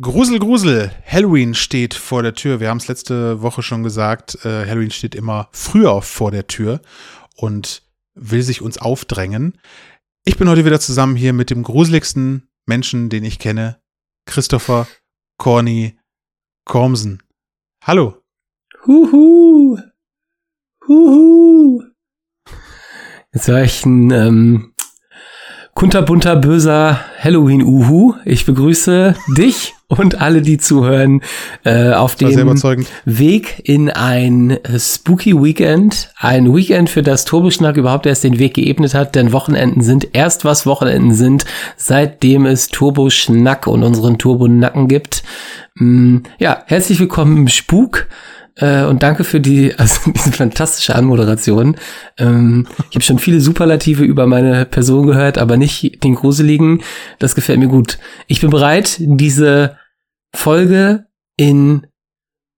Grusel, Grusel. Halloween steht vor der Tür. Wir haben es letzte Woche schon gesagt. Äh, Halloween steht immer früher vor der Tür und will sich uns aufdrängen. Ich bin heute wieder zusammen hier mit dem gruseligsten Menschen, den ich kenne, Christopher Corny Kormsen. Hallo. Huhu. Huhu. Jetzt war ich ein ähm, kunterbunter, böser Halloween-Uhu. Ich begrüße dich und alle, die zuhören, äh, auf dem Weg in ein Spooky Weekend. Ein Weekend, für das Turboschnack überhaupt erst den Weg geebnet hat, denn Wochenenden sind erst was Wochenenden sind, seitdem es Turboschnack und unseren Turbonacken gibt. Mm, ja, herzlich willkommen im Spuk. Äh, und danke für die, also diese fantastische Anmoderation. Ähm, ich habe schon viele Superlative über meine Person gehört, aber nicht den gruseligen. Das gefällt mir gut. Ich bin bereit, diese Folge in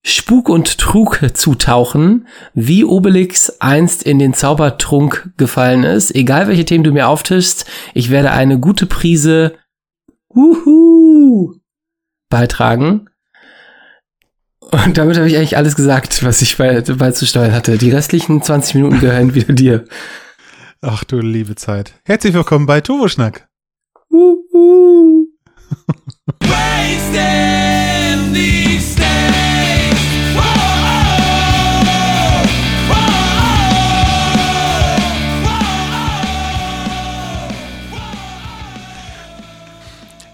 Spuk und Trug zu tauchen, wie Obelix einst in den Zaubertrunk gefallen ist. Egal welche Themen du mir auftischst, ich werde eine gute Prise Uhu beitragen. Und damit habe ich eigentlich alles gesagt, was ich bei, beizusteuern hatte. Die restlichen 20 Minuten gehören wieder dir. Ach du liebe Zeit. Herzlich willkommen bei Turboschnack. Uhu.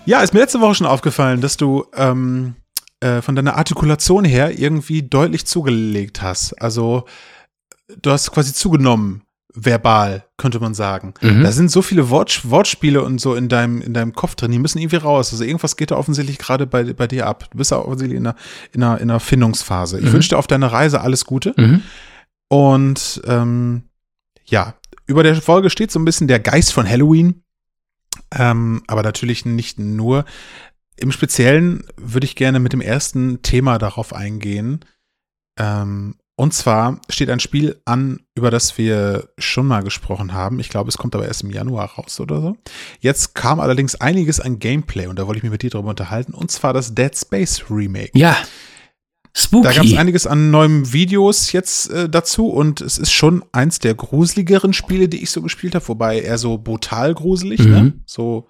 Ja, ist mir letzte Woche schon aufgefallen, dass du ähm, äh, von deiner Artikulation her irgendwie deutlich zugelegt hast. Also du hast quasi zugenommen, verbal, könnte man sagen. Mhm. Da sind so viele Wort, Wortspiele und so in deinem, in deinem Kopf drin, die müssen irgendwie raus. Also irgendwas geht da offensichtlich gerade bei, bei dir ab. Du bist ja offensichtlich in einer, in einer, in einer Findungsphase. Ich mhm. wünsche dir auf deiner Reise alles Gute. Mhm. Und ähm, ja, über der Folge steht so ein bisschen der Geist von Halloween. Ähm, aber natürlich nicht nur. Im Speziellen würde ich gerne mit dem ersten Thema darauf eingehen. Ähm, und zwar steht ein Spiel an, über das wir schon mal gesprochen haben. Ich glaube, es kommt aber erst im Januar raus oder so. Jetzt kam allerdings einiges an Gameplay und da wollte ich mich mit dir darüber unterhalten. Und zwar das Dead Space Remake. Ja. Spooky. Da gab es einiges an neuen Videos jetzt äh, dazu und es ist schon eins der gruseligeren Spiele, die ich so gespielt habe, wobei eher so brutal gruselig, ne? mhm. ne? So,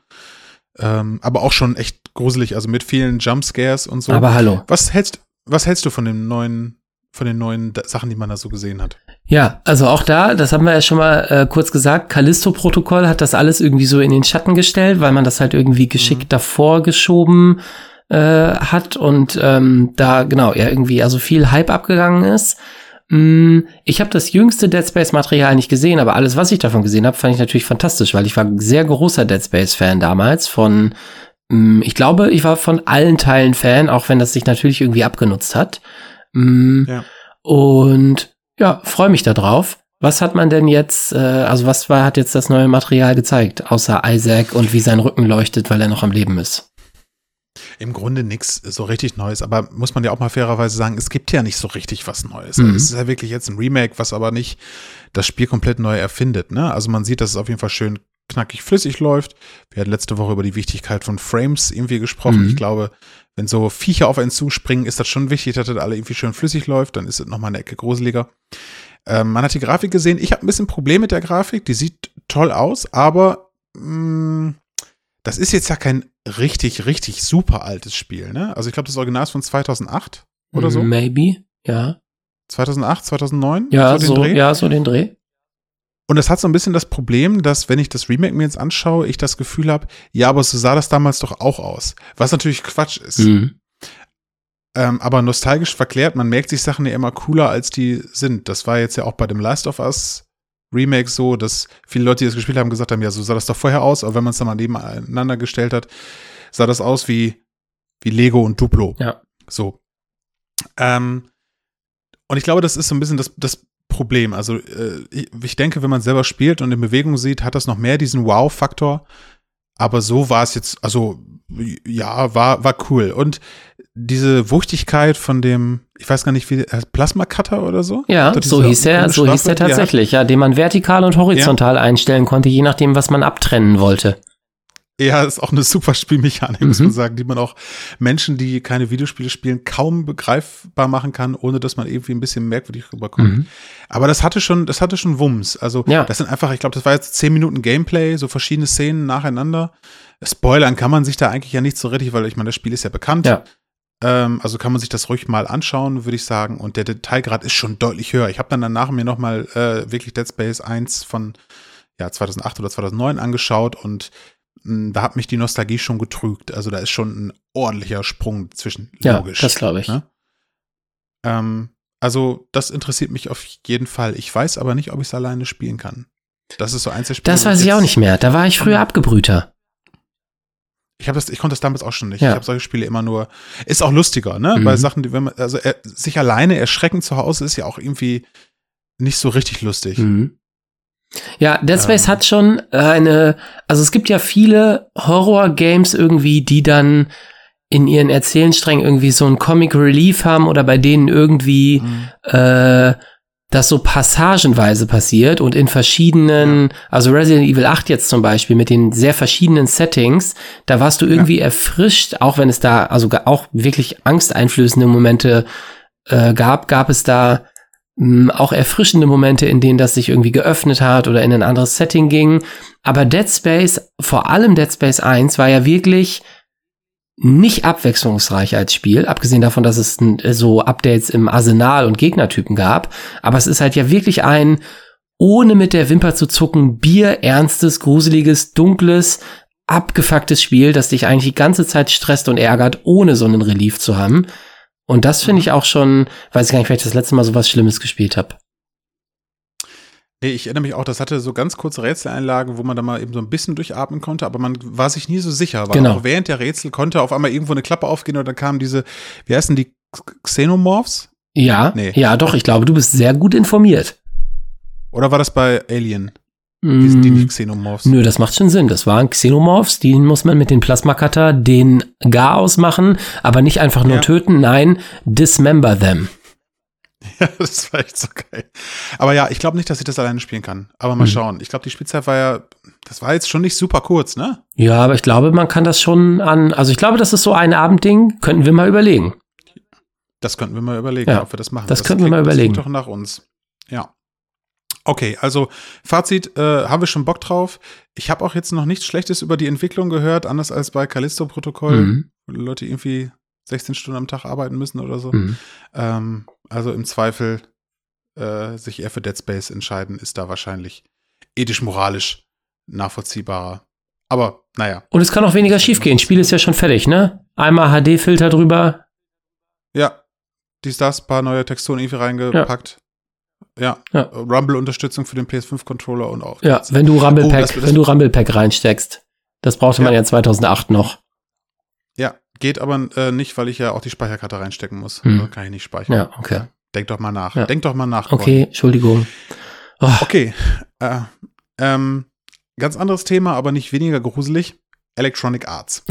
ähm, aber auch schon echt gruselig, also mit vielen Jumpscares und so. Aber hallo. Was hältst, was hältst du von dem neuen, von den neuen Sachen, die man da so gesehen hat? Ja, also auch da, das haben wir ja schon mal äh, kurz gesagt, Callisto-Protokoll hat das alles irgendwie so in den Schatten gestellt, weil man das halt irgendwie geschickt mhm. davor geschoben äh, hat und ähm, da genau ja irgendwie also viel Hype abgegangen ist. Mm, ich habe das jüngste Dead Space Material nicht gesehen, aber alles, was ich davon gesehen habe, fand ich natürlich fantastisch, weil ich war ein sehr großer Dead Space Fan damals von mm, ich glaube, ich war von allen Teilen Fan, auch wenn das sich natürlich irgendwie abgenutzt hat. Mm, ja. Und ja, freue mich da drauf. Was hat man denn jetzt, äh, also was war, hat jetzt das neue Material gezeigt, außer Isaac und wie sein Rücken leuchtet, weil er noch am Leben ist? Im Grunde nichts so richtig Neues, aber muss man ja auch mal fairerweise sagen, es gibt ja nicht so richtig was Neues. Mhm. es ist ja wirklich jetzt ein Remake, was aber nicht das Spiel komplett neu erfindet. Ne? Also man sieht, dass es auf jeden Fall schön knackig flüssig läuft. Wir hatten letzte Woche über die Wichtigkeit von Frames irgendwie gesprochen. Mhm. Ich glaube, wenn so Viecher auf einen zuspringen, ist das schon wichtig, dass das alle irgendwie schön flüssig läuft. Dann ist es nochmal eine Ecke gruseliger. Ähm, man hat die Grafik gesehen. Ich habe ein bisschen Problem mit der Grafik. Die sieht toll aus, aber mh, mm, das ist jetzt ja kein richtig, richtig super altes Spiel, ne? Also ich glaube, das Original ist von 2008 oder so. Maybe, ja. 2008, 2009? Ja, so, so ja, so den Dreh. Und es hat so ein bisschen das Problem, dass, wenn ich das Remake mir jetzt anschaue, ich das Gefühl habe, ja, aber so sah das damals doch auch aus. Was natürlich Quatsch ist. Mhm. Ähm, aber nostalgisch verklärt, man merkt sich Sachen ja immer cooler, als die sind. Das war jetzt ja auch bei dem Last of Us Remake so, dass viele Leute, die das gespielt haben, gesagt haben, ja, so sah das doch vorher aus, aber wenn man es dann mal nebeneinander gestellt hat, sah das aus wie, wie Lego und Duplo. Ja. So. Ähm, und ich glaube, das ist so ein bisschen das, das Problem. Also, äh, ich, denke, wenn man selber spielt und in Bewegung sieht, hat das noch mehr diesen Wow-Faktor. Aber so war es jetzt, also, ja, war, war cool. Und diese Wuchtigkeit von dem, ich weiß gar nicht, wie, Plasma Cutter oder so? Ja, so hieß er, so hieß er tatsächlich, ja, den man vertikal und horizontal ja. einstellen konnte, je nachdem, was man abtrennen wollte. Ja, ist auch eine super Spielmechanik, mhm. muss man sagen, die man auch Menschen, die keine Videospiele spielen, kaum begreifbar machen kann, ohne dass man irgendwie ein bisschen merkwürdig rüberkommt. Mhm. Aber das hatte schon, das hatte schon Wumms. Also, ja. das sind einfach, ich glaube, das war jetzt zehn Minuten Gameplay, so verschiedene Szenen nacheinander. Spoilern kann man sich da eigentlich ja nicht so richtig, weil ich meine, das Spiel ist ja bekannt. Ja. Ähm, also kann man sich das ruhig mal anschauen, würde ich sagen. Und der Detailgrad ist schon deutlich höher. Ich habe dann danach mir noch mal äh, wirklich Dead Space 1 von ja, 2008 oder 2009 angeschaut und da hat mich die Nostalgie schon getrügt. Also da ist schon ein ordentlicher Sprung zwischen. Ja, logisch, das glaube ich. Ne? Ähm, also das interessiert mich auf jeden Fall. Ich weiß aber nicht, ob ich es alleine spielen kann. Das ist so eins der Spiele. Das weiß ich auch nicht mehr. Da war ich früher abgebrühter. Ich habe das, ich konnte das damals auch schon nicht. Ja. Ich habe solche Spiele immer nur. Ist auch lustiger, ne? Mhm. Bei Sachen, die wenn man, also er, sich alleine erschrecken zu Hause ist ja auch irgendwie nicht so richtig lustig. Mhm. Ja, Dead Space ähm. hat schon eine, also es gibt ja viele Horror-Games irgendwie, die dann in ihren Erzählensträngen irgendwie so ein Comic Relief haben oder bei denen irgendwie mhm. äh, das so passagenweise passiert und in verschiedenen, also Resident Evil 8 jetzt zum Beispiel mit den sehr verschiedenen Settings, da warst du irgendwie ja. erfrischt, auch wenn es da also auch wirklich angsteinflößende Momente äh, gab, gab es da auch erfrischende Momente, in denen das sich irgendwie geöffnet hat oder in ein anderes Setting ging. Aber Dead Space, vor allem Dead Space 1, war ja wirklich nicht abwechslungsreich als Spiel, abgesehen davon, dass es so Updates im Arsenal und Gegnertypen gab. Aber es ist halt ja wirklich ein, ohne mit der Wimper zu zucken, bierernstes, gruseliges, dunkles, abgefucktes Spiel, das dich eigentlich die ganze Zeit stresst und ärgert, ohne so einen Relief zu haben. Und das finde ich auch schon, weiß ich gar nicht, vielleicht das letzte Mal so was Schlimmes gespielt habe. Nee, ich erinnere mich auch, das hatte so ganz kurze Rätseleinlagen, wo man da mal eben so ein bisschen durchatmen konnte, aber man war sich nie so sicher, weil genau. auch während der Rätsel konnte auf einmal irgendwo eine Klappe aufgehen und dann kamen diese, wie heißen die, Xenomorphs? Ja, nee. ja, doch, ich glaube, du bist sehr gut informiert. Oder war das bei Alien? Die sind die nicht Xenomorphs? Nö, das macht schon Sinn. Das waren Xenomorphs, die muss man mit den Plasmacutter den Gar ausmachen, aber nicht einfach nur ja. töten, nein, dismember them. Ja, das war echt so geil. Aber ja, ich glaube nicht, dass ich das alleine spielen kann. Aber mal hm. schauen. Ich glaube, die Spielzeit war ja, das war jetzt schon nicht super kurz, ne? Ja, aber ich glaube, man kann das schon an, also ich glaube, das ist so ein Abendding, könnten wir mal überlegen. Das könnten wir mal überlegen, ja, ob wir das machen. Das, das könnten wir mal überlegen. Das doch nach uns. Ja. Okay, also Fazit, äh, haben wir schon Bock drauf. Ich habe auch jetzt noch nichts Schlechtes über die Entwicklung gehört, anders als bei Callisto-Protokoll, mhm. wo Leute irgendwie 16 Stunden am Tag arbeiten müssen oder so. Mhm. Ähm, also im Zweifel äh, sich eher für Dead Space entscheiden, ist da wahrscheinlich ethisch-moralisch nachvollziehbarer. Aber naja. Und es kann auch weniger schiefgehen. Spiel ist ja schon fertig, ne? Einmal HD-Filter drüber. Ja. Dies, das, paar neue Texturen irgendwie reingepackt. Ja. Ja. Rumble-Unterstützung für den PS5-Controller und auch. Ja, wenn du Rumble Pack, oh, wenn du Rumble Pack reinsteckst. Das brauchte ja. man ja 2008 noch. Ja, Geht aber äh, nicht, weil ich ja auch die Speicherkarte reinstecken muss. Hm. Also kann ich nicht speichern. Ja, okay. Denk doch mal nach. Ja. Denk doch mal nach. Okay, Entschuldigung. Oh. Okay. Äh, ähm, ganz anderes Thema, aber nicht weniger gruselig. Electronic Arts.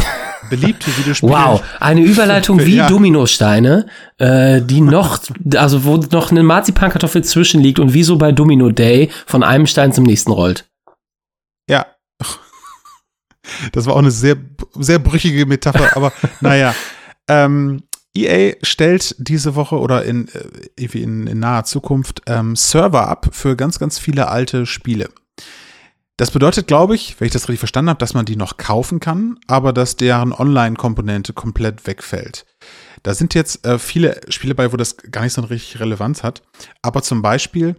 Beliebte Videospiele. Wow, eine Überleitung wie ja. Dominosteine, äh, die noch, also wo noch eine Marzipankartoffel zwischenliegt und wie so bei Domino Day von einem Stein zum nächsten rollt. Ja, das war auch eine sehr, sehr brüchige Metapher, aber naja. Ähm, EA stellt diese Woche oder in, äh, in, in naher Zukunft ähm, Server ab für ganz, ganz viele alte Spiele. Das bedeutet, glaube ich, wenn ich das richtig verstanden habe, dass man die noch kaufen kann, aber dass deren Online-Komponente komplett wegfällt. Da sind jetzt äh, viele Spiele bei, wo das gar nicht so eine richtige Relevanz hat. Aber zum Beispiel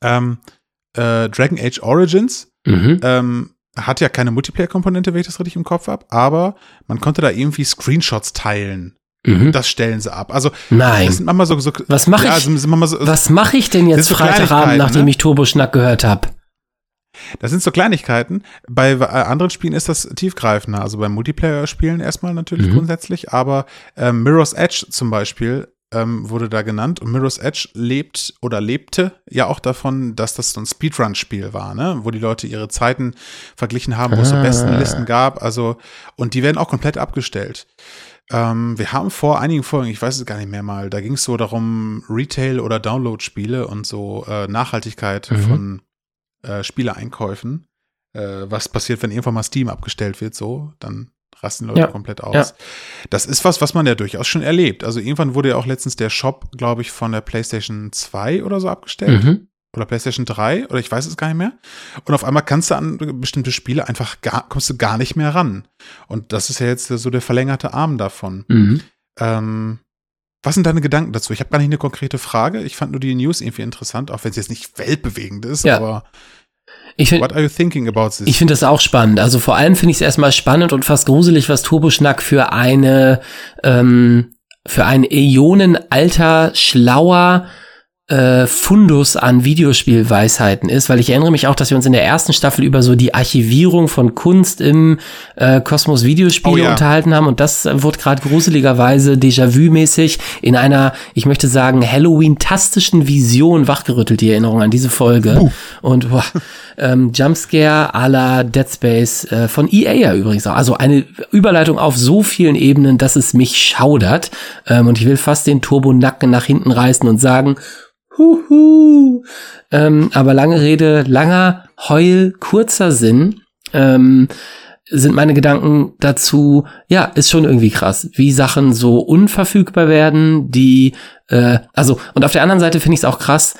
ähm, äh, Dragon Age Origins mhm. ähm, hat ja keine Multiplayer-Komponente, wenn ich das richtig im Kopf habe, aber man konnte da irgendwie Screenshots teilen. Mhm. Das stellen sie ab. Also nein. Das sind manchmal so, so was mache ja, ich? So, was mache ich denn jetzt so Freitagabend, nachdem ne? ich Turbo-Schnack gehört habe? Das sind so Kleinigkeiten. Bei äh, anderen Spielen ist das tiefgreifender. Also bei Multiplayer-Spielen erstmal natürlich mhm. grundsätzlich, aber äh, Mirror's Edge zum Beispiel ähm, wurde da genannt. Und Mirror's Edge lebt oder lebte ja auch davon, dass das so ein Speedrun-Spiel war, ne? wo die Leute ihre Zeiten verglichen haben, wo es so besten Listen gab. Also, und die werden auch komplett abgestellt. Ähm, wir haben vor einigen Folgen, ich weiß es gar nicht mehr mal, da ging es so darum, Retail- oder Download-Spiele und so äh, Nachhaltigkeit mhm. von äh, Spieleeinkäufen. äh, was passiert, wenn irgendwann mal Steam abgestellt wird, so, dann rasten Leute ja. komplett aus. Ja. Das ist was, was man ja durchaus schon erlebt. Also irgendwann wurde ja auch letztens der Shop, glaube ich, von der PlayStation 2 oder so abgestellt. Mhm. Oder PlayStation 3 oder ich weiß es gar nicht mehr. Und auf einmal kannst du an bestimmte Spiele einfach gar, kommst du gar nicht mehr ran. Und das ist ja jetzt so der verlängerte Arm davon. Mhm. Ähm, was sind deine Gedanken dazu? Ich habe gar nicht eine konkrete Frage. Ich fand nur die News irgendwie interessant, auch wenn es jetzt nicht weltbewegend ist, ja. aber ich find, What are you thinking about this? Ich finde das auch spannend. Also vor allem finde ich es erstmal spannend und fast gruselig, was Turboschnack für eine ähm, für ein Äonenalter schlauer äh, Fundus an Videospielweisheiten ist, weil ich erinnere mich auch, dass wir uns in der ersten Staffel über so die Archivierung von Kunst im äh, Kosmos Videospiele oh, ja. unterhalten haben und das wurde gerade gruseligerweise Déjà-vu-mäßig in einer, ich möchte sagen, Halloween-tastischen Vision wachgerüttelt, die Erinnerung an diese Folge. Uh. Und boah, ähm, Jumpscare à la Dead Space äh, von EA ja übrigens auch. Also eine Überleitung auf so vielen Ebenen, dass es mich schaudert. Ähm, und ich will fast den Turbo-Nacken nach hinten reißen und sagen, Huhu. Ähm, aber lange Rede, langer Heul, kurzer Sinn. Ähm, sind meine Gedanken dazu, ja, ist schon irgendwie krass, wie Sachen so unverfügbar werden, die, äh, also, und auf der anderen Seite finde ich es auch krass,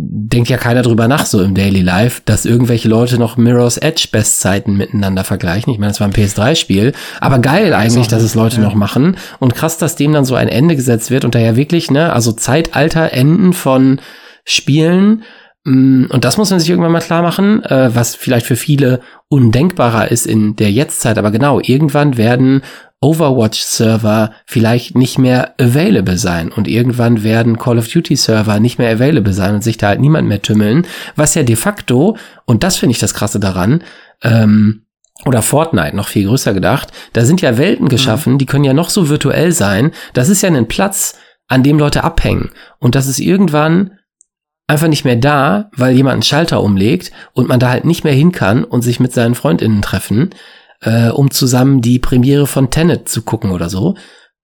denkt ja keiner drüber nach, so im Daily Life, dass irgendwelche Leute noch Mirror's Edge Bestzeiten miteinander vergleichen. Ich meine, es war ein PS3-Spiel, aber geil eigentlich, dass es Leute ja. noch machen. Und krass, dass dem dann so ein Ende gesetzt wird und daher wirklich, ne, also Zeitalter enden von Spielen. Mm, und das muss man sich irgendwann mal klar machen, äh, was vielleicht für viele undenkbarer ist in der Jetztzeit. Aber genau, irgendwann werden Overwatch-Server vielleicht nicht mehr available sein und irgendwann werden Call of Duty-Server nicht mehr available sein und sich da halt niemand mehr tümmeln, was ja de facto, und das finde ich das Krasse daran, ähm, oder Fortnite noch viel größer gedacht, da sind ja Welten mhm. geschaffen, mhm. die können ja noch so virtuell sein, das ist ja ein Platz, an dem Leute abhängen und das ist irgendwann einfach nicht mehr da, weil jemand einen Schalter umlegt und man da halt nicht mehr hin kann und sich mit seinen Freundinnen treffen, äh, um zusammen die Premiere von Tenet zu gucken oder so.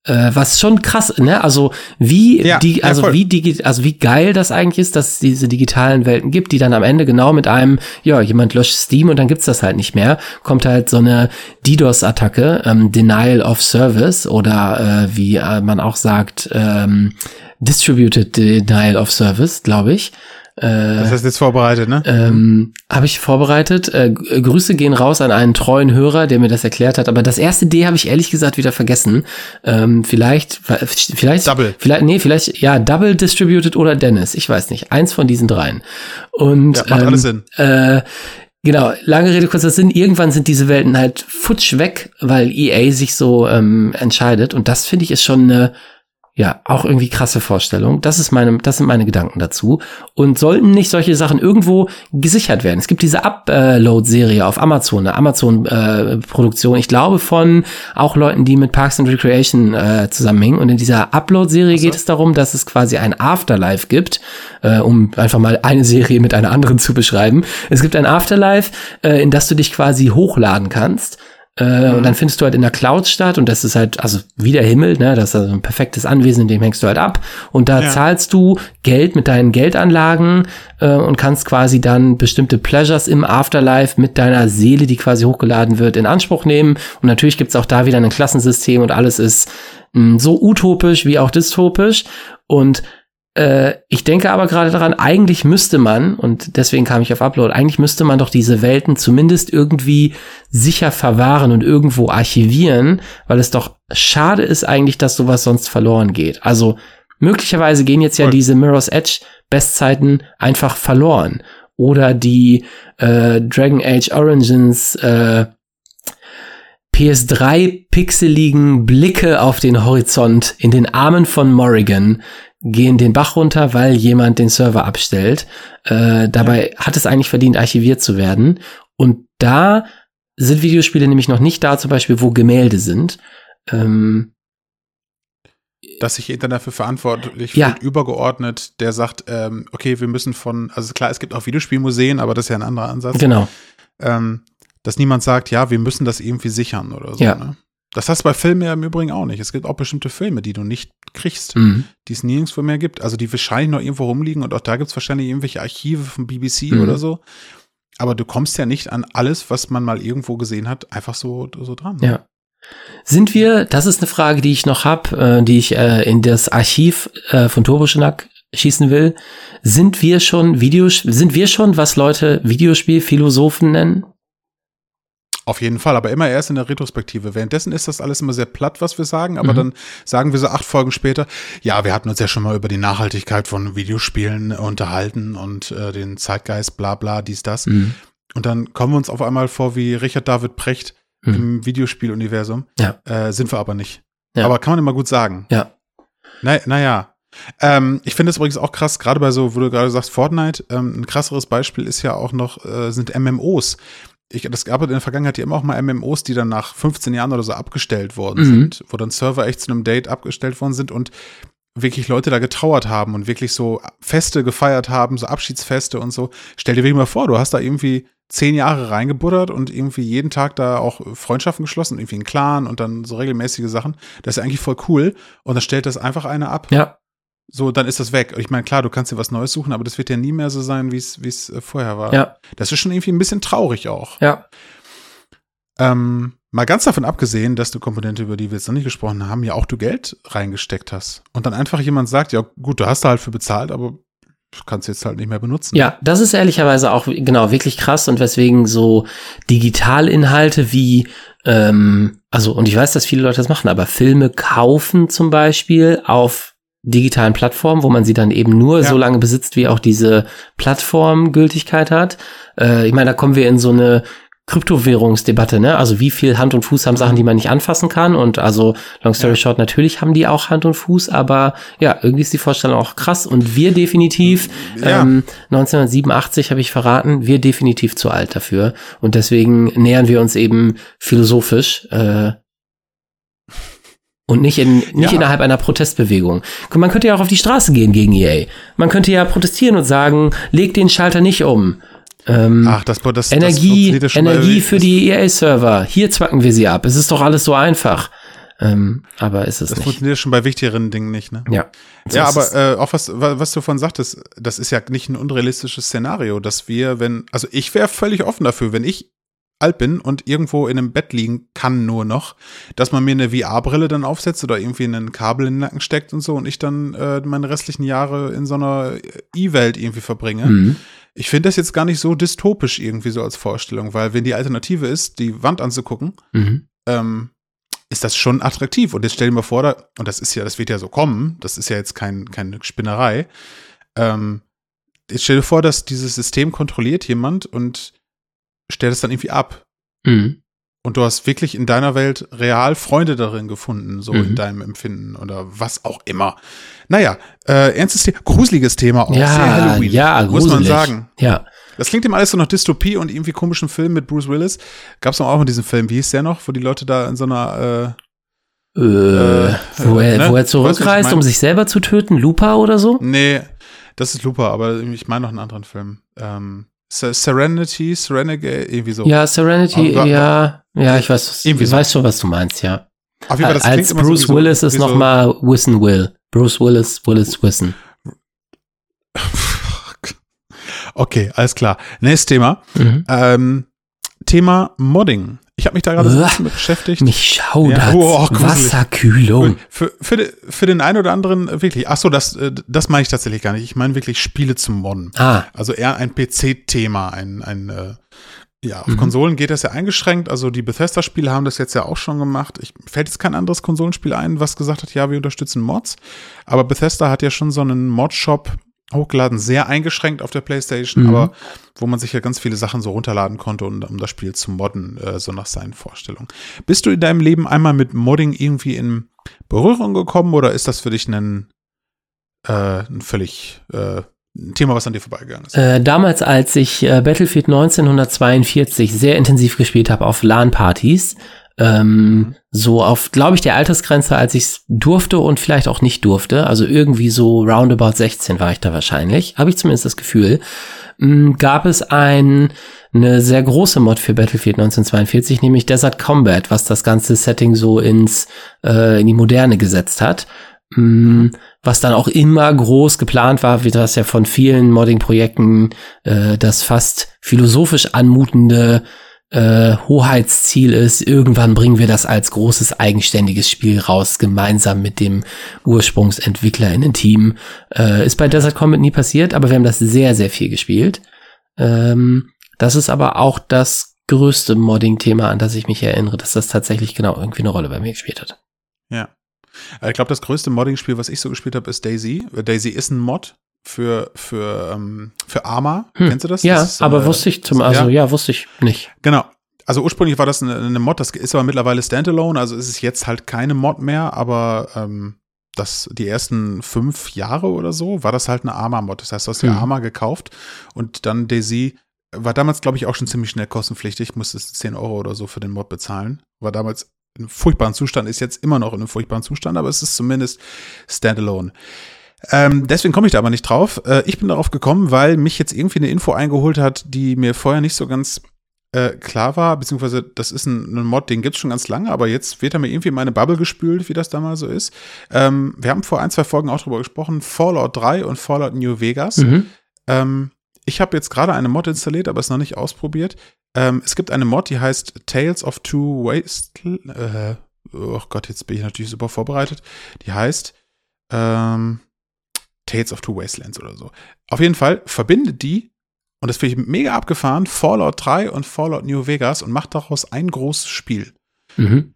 Äh, was schon krass, ne? Also wie ja, die, also ja, wie digi also wie geil das eigentlich ist, dass es diese digitalen Welten gibt, die dann am Ende genau mit einem, ja, jemand löscht Steam und dann gibt's das halt nicht mehr, kommt halt so eine DDoS-Attacke, ähm, Denial of Service oder äh, wie äh, man auch sagt, ähm, Distributed Denial of Service, glaube ich. Äh, das hast du jetzt vorbereitet, ne? Ähm, Habe ich vorbereitet. Äh, Grüße gehen raus an einen treuen Hörer, der mir das erklärt hat. Aber das erste D habe ich ehrlich gesagt wieder vergessen. Ähm, vielleicht, vielleicht, Double. Vielleicht, nee, vielleicht, ja, Double Distributed oder Dennis. Ich weiß nicht. Eins von diesen dreien. Und ja, macht ähm, alles Sinn. Äh, Genau, lange Rede, kurzer Sinn. Irgendwann sind diese Welten halt futsch weg, weil EA sich so ähm, entscheidet. Und das finde ich ist schon eine ja, auch irgendwie krasse Vorstellung. Das ist meine, das sind meine Gedanken dazu. Und sollten nicht solche Sachen irgendwo gesichert werden? Es gibt diese Upload-Serie auf Amazon, eine Amazon-Produktion, äh, ich glaube von auch Leuten, die mit Parks and Recreation äh, zusammenhängen. Und in dieser Upload-Serie geht es darum, dass es quasi ein Afterlife gibt, äh, um einfach mal eine Serie mit einer anderen zu beschreiben. Es gibt ein Afterlife, äh, in das du dich quasi hochladen kannst äh, mhm. Und dann findest du halt in der Cloud statt und das ist halt, also wie der Himmel, ne, das ist also ein perfektes Anwesen, in dem hängst du halt ab. Und da ja. zahlst du Geld mit deinen Geldanlagen äh, und kannst quasi dann bestimmte Pleasures im Afterlife mit deiner Seele, die quasi hochgeladen wird, in Anspruch nehmen. Und natürlich gibt's auch da wieder ein Klassensystem und alles ist mh, hm, so utopisch wie auch dystopisch. Und äh, ich denke aber gerade daran, eigentlich müsste man, und deswegen kam ich auf Upload, eigentlich müsste man doch diese Welten zumindest irgendwie sicher verwahren und irgendwo archivieren, weil es doch schade ist eigentlich, dass sowas sonst verloren geht. Also möglicherweise gehen jetzt ja diese Mirror's Edge Bestzeiten einfach verloren. Oder die äh, Dragon Age Origins äh, PS3 pixeligen Blicke auf den Horizont in den Armen von Morrigan gehen den Bach runter, weil jemand den Server abstellt. Äh, dabei ja. hat es eigentlich verdient, archiviert zu werden. Und da sind Videospiele nämlich noch nicht da, zum Beispiel, wo Gemälde sind. Ähm, dass sich dann dafür verantwortlich ja. fühlt, übergeordnet, der sagt, ähm, okay, wir müssen von, also klar, es gibt auch Videospielmuseen, aber das ist ja ein anderer Ansatz. Genau. Ähm, dass niemand sagt, ja, wir müssen das irgendwie sichern oder so. Ja. Ne? Das hast du bei Filmen ja im Übrigen auch nicht. Es gibt auch bestimmte Filme, die du nicht kriegst, mhm. die es nirgendwo mehr gibt. Also die wahrscheinlich noch irgendwo rumliegen und auch da gibt es wahrscheinlich irgendwelche Archive von BBC mhm. oder so. aber du kommst ja nicht an alles, was man mal irgendwo gesehen hat, einfach so, so dran. Ne? Ja. Sind wir, das ist eine Frage, die ich noch habe, äh, die ich äh, in das Archiv äh, von Turboschnack schießen will. Sind wir schon Videos, sind wir schon, was Leute Videospielphilosophen nennen? Auf jeden Fall, aber immer erst in der Retrospektive. Währenddessen ist das alles immer sehr platt, was wir sagen, aber mhm. dann sagen wir so acht Folgen später, ja, wir hatten uns ja schon mal über die Nachhaltigkeit von Videospielen unterhalten und äh, den Zeitgeist, bla bla, dies, das. Mhm. Und dann kommen wir uns auf einmal vor wie Richard David Precht mhm. im Videospieluniversum. Ja. Äh, sind wir aber nicht. Ja. Aber kann man immer gut sagen. Ja. Na, naja. Ähm, ich finde es übrigens auch krass, gerade bei so, wo du gerade sagst, Fortnite, ähm, ein krasseres Beispiel ist ja auch noch, äh, sind MMOs ich, das gab in der Vergangenheit ja immer auch mal MMOs, die dann nach 15 Jahren oder so abgestellt worden mhm. sind, wo dann Server echt zu einem Date abgestellt worden sind und wirklich Leute da getrauert haben und wirklich so Feste gefeiert haben, so Abschiedsfeste und so. Stell dir wirklich mal vor, du hast da irgendwie zehn Jahre reingebuddert und irgendwie jeden Tag da auch Freundschaften geschlossen, irgendwie einen Clan und dann so regelmäßige Sachen. Das ist eigentlich voll cool. Und dann stellt das einfach einer ab. Ja. So, dann ist das weg. Ich meine, klar, du kannst dir was Neues suchen, aber das wird ja nie mehr so sein, wie es äh, vorher war. Ja. Das ist schon irgendwie ein bisschen traurig auch. Ja. Ähm, mal ganz davon abgesehen, dass du Komponente, über die wir jetzt noch nicht gesprochen haben, ja auch du Geld reingesteckt hast. Und dann einfach jemand sagt, ja gut, du hast da halt für bezahlt, aber kannst jetzt halt nicht mehr benutzen. Ja, das ist ehrlicherweise auch genau wirklich krass und weswegen so Digitalinhalte wie ähm, also und ich weiß, dass viele Leute das machen, aber Filme kaufen zum Beispiel auf digitalen Plattformen, wo man sie dann eben nur ja. so lange besitzt, wie auch diese Plattform Gültigkeit hat. Äh, ich meine, da kommen wir in so eine Kryptowährungsdebatte, ne? Also wie viel Hand und Fuß haben Sachen, die man nicht anfassen kann? Und also, long story ja. short, natürlich haben die auch Hand und Fuß, aber ja, irgendwie ist die Vorstellung auch krass. Und wir definitiv, ja. ähm, 1987 habe ich verraten, wir definitiv zu alt dafür. Und deswegen nähern wir uns eben philosophisch äh, und nicht, in, nicht ja. innerhalb einer Protestbewegung. Man könnte ja auch auf die Straße gehen gegen EA. Man könnte ja protestieren und sagen, leg den Schalter nicht um. Ähm, Ach, das, das Energie, das Energie für die EA-Server. Hier zwacken wir sie ab. Es ist doch alles so einfach. Ähm, aber ist es das nicht. Das funktioniert schon bei wichtigeren Dingen nicht, ne? Ja. So ja, aber äh, auch was, was du von sagtest, das ist ja nicht ein unrealistisches Szenario, dass wir, wenn, also ich wäre völlig offen dafür, wenn ich alt bin und irgendwo in einem Bett liegen kann nur noch, dass man mir eine VR-Brille dann aufsetzt oder irgendwie einen Kabel in den Nacken steckt und so und ich dann äh, meine restlichen Jahre in so einer E-Welt irgendwie verbringe. Mhm. Ich finde das jetzt gar nicht so dystopisch irgendwie so als Vorstellung, weil wenn die Alternative ist, die Wand anzugucken, mhm. ähm, ist das schon attraktiv. Und jetzt stell dir mal vor, da, und das ist ja, das wird ja so kommen, das ist ja jetzt kein, keine Spinnerei. Ähm, jetzt stell dir vor, dass dieses System kontrolliert jemand und stellt es dann irgendwie ab. Mhm. Und du hast wirklich in deiner Welt real Freunde darin gefunden, so mhm. in deinem Empfinden oder was auch immer. Naja, äh, ernstes Thema, gruseliges Thema auch. Ja, sehr Halloween, ja, muss man sagen. Ja. Das klingt ihm alles so nach Dystopie und irgendwie komischen Film mit Bruce Willis. Gab es auch in diesem Film, wie hieß der noch, wo die Leute da in so einer äh, äh, äh wo, er, ne? wo er zurückreist, um sich selber zu töten? Lupa oder so? Nee, das ist Lupa, aber ich meine noch einen anderen Film. Ähm, Serenity, Serenity, irgendwie so. Ja, Serenity, aber, ja, ja, ich weiß, ich so. weiß schon, was du meinst, ja. Auf jeden Fall, das Als Bruce so, Willis ist noch mal Wissen Will. Bruce Willis, Willis Wissen. Okay, alles klar. Nächstes Thema. Mhm. Ähm, Thema Modding. Ich habe mich da gerade so ein bisschen mit beschäftigt. Mich schaudert. Ja. Oh, Wasserkühlung. Für, für, für, den einen oder anderen wirklich. Ach so, das, äh, das meine ich tatsächlich gar nicht. Ich meine wirklich Spiele zum Modden. Ah. Also eher ein PC-Thema, ein, ein äh, ja, auf mhm. Konsolen geht das ja eingeschränkt. Also die Bethesda-Spiele haben das jetzt ja auch schon gemacht. Ich fällt jetzt kein anderes Konsolenspiel ein, was gesagt hat, ja, wir unterstützen Mods. Aber Bethesda hat ja schon so einen Mod-Shop hochgeladen, sehr eingeschränkt auf der PlayStation, mhm. aber wo man sich ja ganz viele Sachen so runterladen konnte, um, um das Spiel zu modden, äh, so nach seinen Vorstellungen. Bist du in deinem Leben einmal mit Modding irgendwie in Berührung gekommen oder ist das für dich ein, äh, ein völlig äh, ein Thema, was an dir vorbeigegangen ist? Äh, damals, als ich äh, Battlefield 1942 sehr intensiv gespielt habe auf LAN-Partys, ähm, so auf, glaube ich, der Altersgrenze, als ich es durfte und vielleicht auch nicht durfte. Also irgendwie so roundabout 16 war ich da wahrscheinlich. Habe ich zumindest das Gefühl. Ähm, gab es ein, eine sehr große Mod für Battlefield 1942, nämlich Desert Combat, was das ganze Setting so ins, äh, in die Moderne gesetzt hat. Mm, was dann auch immer groß geplant war, wie das ja von vielen Modding-Projekten äh, das fast philosophisch anmutende äh, Hoheitsziel ist, irgendwann bringen wir das als großes eigenständiges Spiel raus, gemeinsam mit dem Ursprungsentwickler in ein Team. Äh, ist bei Desert Combat nie passiert, aber wir haben das sehr, sehr viel gespielt. Ähm, das ist aber auch das größte Modding-Thema, an das ich mich erinnere, dass das tatsächlich genau irgendwie eine Rolle bei mir gespielt hat. Ja. Äh, ich glaube, das größte Modding-Spiel, was ich so gespielt habe, ist Daisy. Daisy ist ein Mod für für ähm, für Arma. Hm. Kennst du das? Ja, das ist, aber äh, wusste ich zum also ja. ja, wusste ich nicht. Genau. Also ursprünglich war das eine, eine, Mod, das ist aber mittlerweile Standalone, also ist es jetzt halt keine Mod mehr, aber ähm, das die ersten fünf Jahre oder so war das halt eine Arma-Mod. Das heißt, du hast dir hm. Arma gekauft und dann Daisy war damals, glaube ich, auch schon ziemlich schnell kostenpflichtig, musstest 10 Euro oder so für den Mod bezahlen. War damals in einem furchtbaren Zustand, ist jetzt immer noch in einem furchtbaren Zustand, aber es ist zumindest Standalone. Ähm, deswegen komme ich da aber nicht drauf. Äh, ich bin darauf gekommen, weil mich jetzt irgendwie eine Info eingeholt hat, die mir vorher nicht so ganz äh, klar war, beziehungsweise das ist ein, ein Mod, den gibt es schon ganz lange, aber jetzt wird er mir irgendwie in meine Bubble gespült, wie das damals so ist. Ähm, wir haben vor ein, zwei Folgen auch drüber gesprochen, Fallout 3 und Fallout New Vegas. Mhm. Ähm, ich habe jetzt gerade eine Mod installiert, aber es noch nicht ausprobiert. Ähm, es gibt eine Mod, die heißt Tales of Two Wastelands. Äh, oh Gott, jetzt bin ich natürlich super vorbereitet. Die heißt ähm, Tales of Two Wastelands oder so. Auf jeden Fall verbindet die, und das finde ich mega abgefahren, Fallout 3 und Fallout New Vegas und macht daraus ein großes Spiel. Mhm.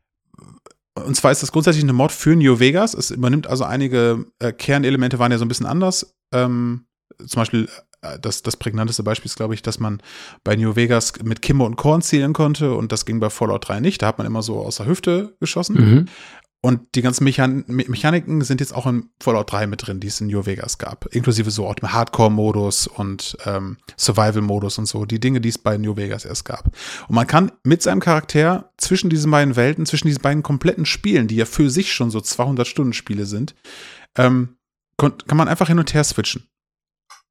Und zwar ist das grundsätzlich eine Mod für New Vegas. Es übernimmt also einige äh, Kernelemente, waren ja so ein bisschen anders. Ähm, zum Beispiel äh, das, das prägnanteste Beispiel ist, glaube ich, dass man bei New Vegas mit Kimber und Korn zielen konnte und das ging bei Fallout 3 nicht. Da hat man immer so aus der Hüfte geschossen. Mhm. Und die ganzen Mechan Mechaniken sind jetzt auch in Fallout 3 mit drin, die es in New Vegas gab. Inklusive so Hardcore-Modus und ähm, Survival-Modus und so. Die Dinge, die es bei New Vegas erst gab. Und man kann mit seinem Charakter zwischen diesen beiden Welten, zwischen diesen beiden kompletten Spielen, die ja für sich schon so 200-Stunden-Spiele sind, ähm, kann man einfach hin und her switchen.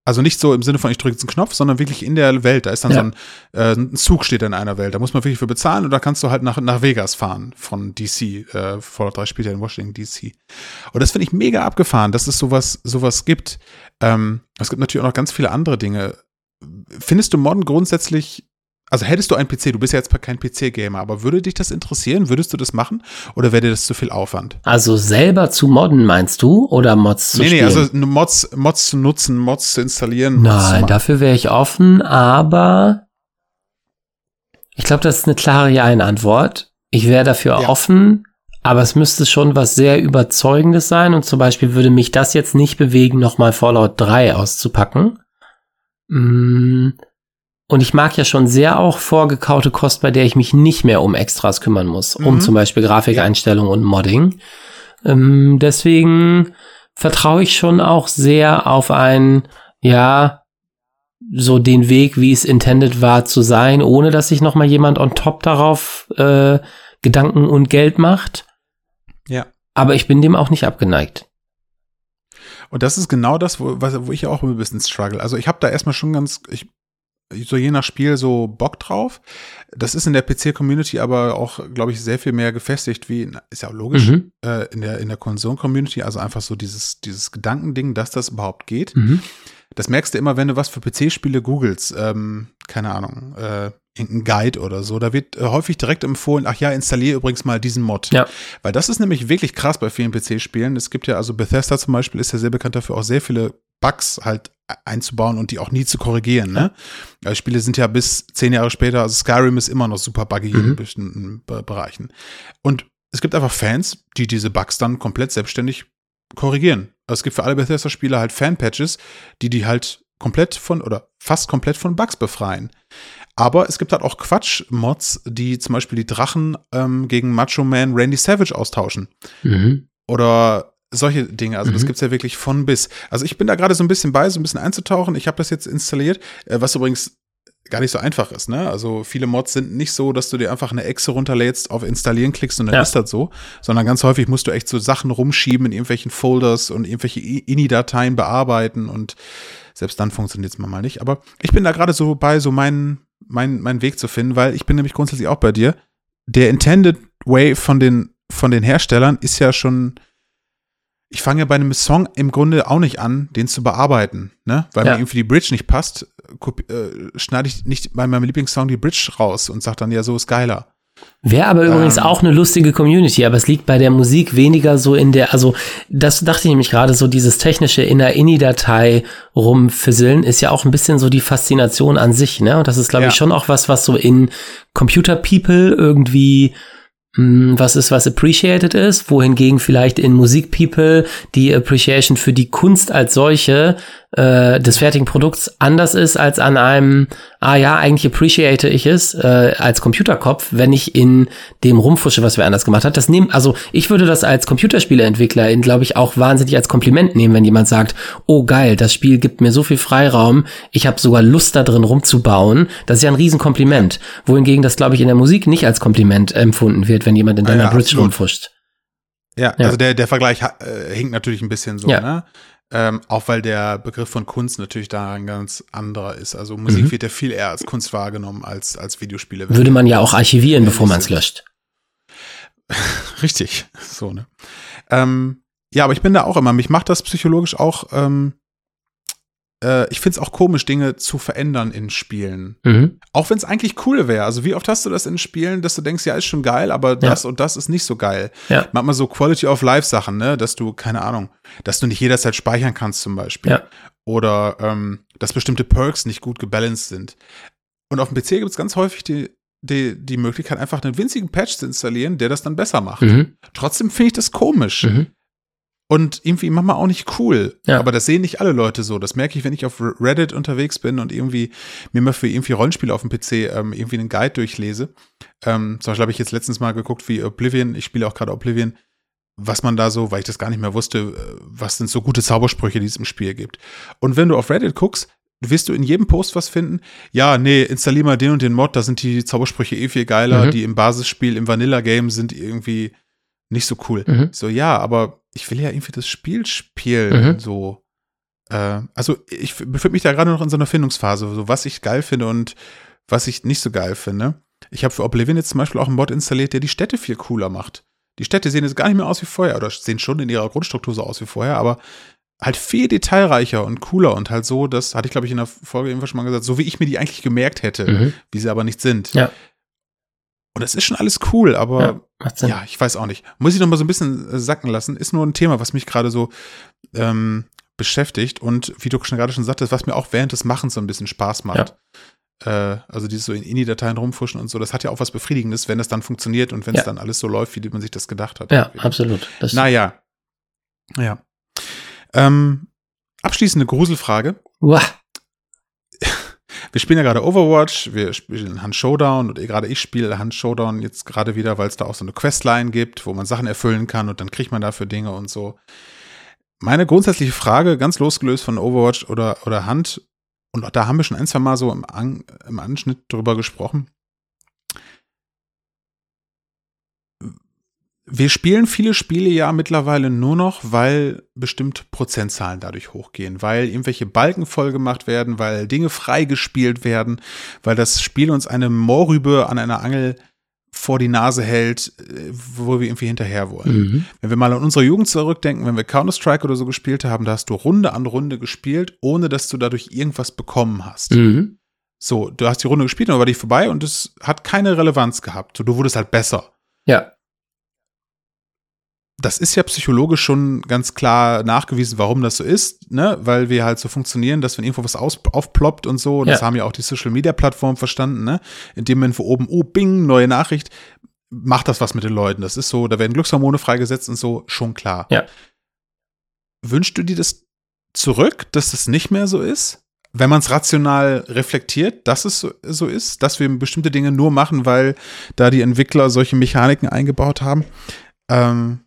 Also nicht so im Sinne von, ich drücke jetzt einen Knopf, sondern wirklich in der Welt. Da ist dann ja. so ein, äh, ein, Zug steht in einer Welt. Da muss man wirklich für bezahlen und da kannst du halt nach, nach Vegas fahren von DC. Äh, vor drei spielt ja in Washington DC. Und das finde ich mega abgefahren, dass es sowas, sowas gibt. Ähm, es gibt natürlich auch noch ganz viele andere Dinge. Findest du Modden grundsätzlich also hättest du einen PC, du bist ja jetzt kein PC-Gamer, aber würde dich das interessieren? Würdest du das machen? Oder wäre dir das zu viel Aufwand? Also selber zu modden, meinst du? Oder Mods zu nee, spielen? Nee, also Mods, Mods zu nutzen, Mods zu installieren. Nein, zu dafür wäre ich offen, aber ich glaube, das ist eine klare Ja-Antwort. Ich wäre dafür ja. offen, aber es müsste schon was sehr Überzeugendes sein. Und zum Beispiel würde mich das jetzt nicht bewegen, nochmal Fallout 3 auszupacken. Mmh und ich mag ja schon sehr auch vorgekaute Kost, bei der ich mich nicht mehr um Extras kümmern muss, mhm. um zum Beispiel Grafikeinstellungen und Modding. Ähm, deswegen vertraue ich schon auch sehr auf ein, ja, so den Weg, wie es intended war zu sein, ohne dass sich noch mal jemand on top darauf äh, Gedanken und Geld macht. Ja. Aber ich bin dem auch nicht abgeneigt. Und das ist genau das, wo, wo ich auch ein bisschen struggle. Also ich habe da erstmal schon ganz, ich so je nach Spiel so Bock drauf. Das ist in der PC-Community aber auch, glaube ich, sehr viel mehr gefestigt, wie, ist ja auch logisch, mhm. äh, in der, in der Konsolen-Community. Also einfach so dieses, dieses Gedankending, dass das überhaupt geht. Mhm. Das merkst du immer, wenn du was für PC-Spiele googelst. Ähm, keine Ahnung, äh, irgendein Guide oder so. Da wird äh, häufig direkt empfohlen, ach ja, installiere übrigens mal diesen Mod. Ja. Weil das ist nämlich wirklich krass bei vielen PC-Spielen. Es gibt ja, also Bethesda zum Beispiel ist ja sehr bekannt dafür, auch sehr viele Bugs halt einzubauen und die auch nie zu korrigieren. Ne? Ja. Spiele sind ja bis zehn Jahre später, also Skyrim ist immer noch super buggy mhm. in bestimmten Be Bereichen. Und es gibt einfach Fans, die diese Bugs dann komplett selbstständig korrigieren. Also es gibt für alle Bethesda-Spiele halt Fan-Patches, die die halt komplett von oder fast komplett von Bugs befreien. Aber es gibt halt auch Quatsch-Mods, die zum Beispiel die Drachen ähm, gegen Macho Man Randy Savage austauschen. Mhm. Oder solche Dinge, also mhm. das gibt's ja wirklich von bis. Also ich bin da gerade so ein bisschen bei, so ein bisschen einzutauchen. Ich habe das jetzt installiert, äh, was übrigens gar nicht so einfach ist, ne? Also viele Mods sind nicht so, dass du dir einfach eine Exe runterlädst, auf Installieren klickst und dann ja. ist das so, sondern ganz häufig musst du echt so Sachen rumschieben in irgendwelchen Folders und irgendwelche INI-Dateien bearbeiten und selbst dann funktioniert es mal nicht. Aber ich bin da gerade so bei, so meinen, meinen, meinen Weg zu finden, weil ich bin nämlich grundsätzlich auch bei dir. Der Intended Way von den, von den Herstellern ist ja schon ich fange ja bei einem Song im Grunde auch nicht an, den zu bearbeiten, ne? Weil ja. mir irgendwie die Bridge nicht passt, äh, schneide ich nicht bei meinem Lieblingssong die Bridge raus und sage dann, ja, so ist geiler. Wäre aber übrigens ähm, auch eine lustige Community, aber es liegt bei der Musik weniger so in der, also das dachte ich nämlich gerade, so dieses technische in der INI-Datei rumfisseln ist ja auch ein bisschen so die Faszination an sich, ne? Und das ist, glaube ja. ich, schon auch was, was so in Computer People irgendwie was ist, was appreciated ist, wohingegen vielleicht in Musik People die Appreciation für die Kunst als solche äh, des fertigen Produkts anders ist als an einem, ah ja, eigentlich appreciate ich es äh, als Computerkopf, wenn ich in dem rumfusche, was wir anders gemacht hat. Das nehmen, also ich würde das als Computerspieleentwickler, glaube ich, auch wahnsinnig als Kompliment nehmen, wenn jemand sagt, oh geil, das Spiel gibt mir so viel Freiraum, ich habe sogar Lust da drin rumzubauen. Das ist ja ein Riesenkompliment. Wohingegen das, glaube ich, in der Musik nicht als Kompliment empfunden wird, wenn jemand in deiner ja, Bridge absolut. rumfuscht. Ja, ja, also der, der Vergleich äh, hinkt natürlich ein bisschen so, ja. ne? Ähm, auch weil der Begriff von Kunst natürlich da ein ganz anderer ist. Also Musik mhm. wird ja viel eher als Kunst wahrgenommen als als Videospiele. Würde man ja auch archivieren, bevor man es löscht. Richtig, so ne. Ähm, ja, aber ich bin da auch immer. Mich macht das psychologisch auch ähm, äh, ich finde es auch komisch, Dinge zu verändern in Spielen. Mhm. Auch wenn es eigentlich cool wäre. Also wie oft hast du das in Spielen, dass du denkst, ja, ist schon geil, aber ja. das und das ist nicht so geil. Ja. Manchmal so Quality of Life Sachen, ne, dass du, keine Ahnung, dass du nicht jederzeit speichern kannst zum Beispiel. Ja. Oder ähm, dass bestimmte Perks nicht gut gebalanced sind. Und auf dem PC gibt es ganz häufig die, die, die Möglichkeit, einfach einen winzigen Patch zu installieren, der das dann besser macht. Mhm. Trotzdem finde ich das komisch. Mhm und irgendwie manchmal auch nicht cool. Ja. Aber das sehen nicht alle Leute so. Das merke ich, wenn ich auf Reddit unterwegs bin und irgendwie mir mal für irgendwie Rollenspiele auf dem PC ähm, irgendwie einen Guide durchlese. Ähm, zum Beispiel habe ich jetzt letztens mal geguckt, wie Oblivion, ich spiele auch gerade Oblivion, was man da so, weil ich das gar nicht mehr wusste, äh, was sind so gute Zaubersprüche, die es im Spiel gibt. Und wenn du auf Reddit guckst, wirst du in jedem Post was finden. Ja, nee, installier mal den und den Mod, da sind die Zaubersprüche eh viel geiler. Mhm. Die im Basisspiel, im Vanilla-Game sind irgendwie nicht so cool. Mhm. So, ja, aber ich will ja irgendwie das Spiel spielen, mhm. so. Äh, also ich befinde mich da gerade noch in so einer Findungsphase, so was ich geil finde und was ich nicht so geil finde. Ich habe für Oblivion jetzt zum Beispiel auch einen Mod installiert, der die Städte viel cooler macht. Die Städte sehen jetzt gar nicht mehr aus wie vorher oder sehen schon in ihrer Grundstruktur so aus wie vorher, aber halt viel detailreicher und cooler und halt so, das hatte ich glaube ich in der Folge irgendwann schon mal gesagt, so wie ich mir die eigentlich gemerkt hätte, mhm. wie sie aber nicht sind. Ja. Und das ist schon alles cool, aber ja, ja, ich weiß auch nicht. Muss ich noch mal so ein bisschen äh, sacken lassen. Ist nur ein Thema, was mich gerade so ähm, beschäftigt und wie du schon gerade schon sagtest, was mir auch während des Machens so ein bisschen Spaß macht. Ja. Äh, also dieses so in INI-Dateien rumfuschen und so, das hat ja auch was Befriedigendes, wenn es dann funktioniert und wenn es ja. dann alles so läuft, wie man sich das gedacht hat. Ja, irgendwie. absolut. Das naja. Ja. Ähm, abschließende Gruselfrage. Uah wir spielen ja gerade Overwatch, wir spielen Hand Showdown und gerade ich spiele Hand Showdown jetzt gerade wieder, weil es da auch so eine Questline gibt, wo man Sachen erfüllen kann und dann kriegt man dafür Dinge und so. Meine grundsätzliche Frage, ganz losgelöst von Overwatch oder, oder Hand, und da haben wir schon ein, zwei Mal so im, An im Anschnitt drüber gesprochen. Wir spielen viele Spiele ja mittlerweile nur noch, weil bestimmte Prozentzahlen dadurch hochgehen, weil irgendwelche Balken vollgemacht werden, weil Dinge freigespielt werden, weil das Spiel uns eine Mohrrübe an einer Angel vor die Nase hält, äh, wo wir irgendwie hinterher wollen. Mhm. Wenn wir mal an unsere Jugend zurückdenken, wenn wir Counter-Strike oder so gespielt haben, da hast du Runde an Runde gespielt, ohne dass du dadurch irgendwas bekommen hast. Mhm. So, du hast die Runde gespielt und dann war die vorbei und es hat keine Relevanz gehabt. Du wurdest halt besser. Ja das ist ja psychologisch schon ganz klar nachgewiesen, warum das so ist, ne? Weil wir halt so funktionieren, dass wenn irgendwo was aus, aufploppt und so, ja. das haben ja auch die Social Media Plattformen verstanden, ne? In dem Moment, wo oben, oh, bing, neue Nachricht, macht das was mit den Leuten. Das ist so, da werden Glückshormone freigesetzt und so, schon klar. Ja. Wünschst du dir das zurück, dass das nicht mehr so ist? Wenn man es rational reflektiert, dass es so, so ist, dass wir bestimmte Dinge nur machen, weil da die Entwickler solche Mechaniken eingebaut haben. Ähm,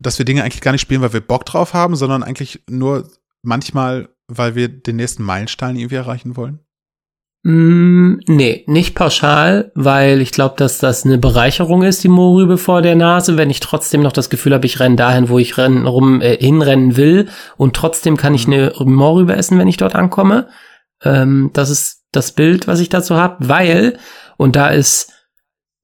dass wir Dinge eigentlich gar nicht spielen, weil wir Bock drauf haben, sondern eigentlich nur manchmal, weil wir den nächsten Meilenstein irgendwie erreichen wollen? Mm, nee, nicht pauschal, weil ich glaube, dass das eine Bereicherung ist, die Mohrrübe vor der Nase, wenn ich trotzdem noch das Gefühl habe, ich renne dahin, wo ich rennen, rum äh, hinrennen will und trotzdem kann ich mhm. eine Mohrrübe essen, wenn ich dort ankomme. Ähm, das ist das Bild, was ich dazu habe, weil, und da ist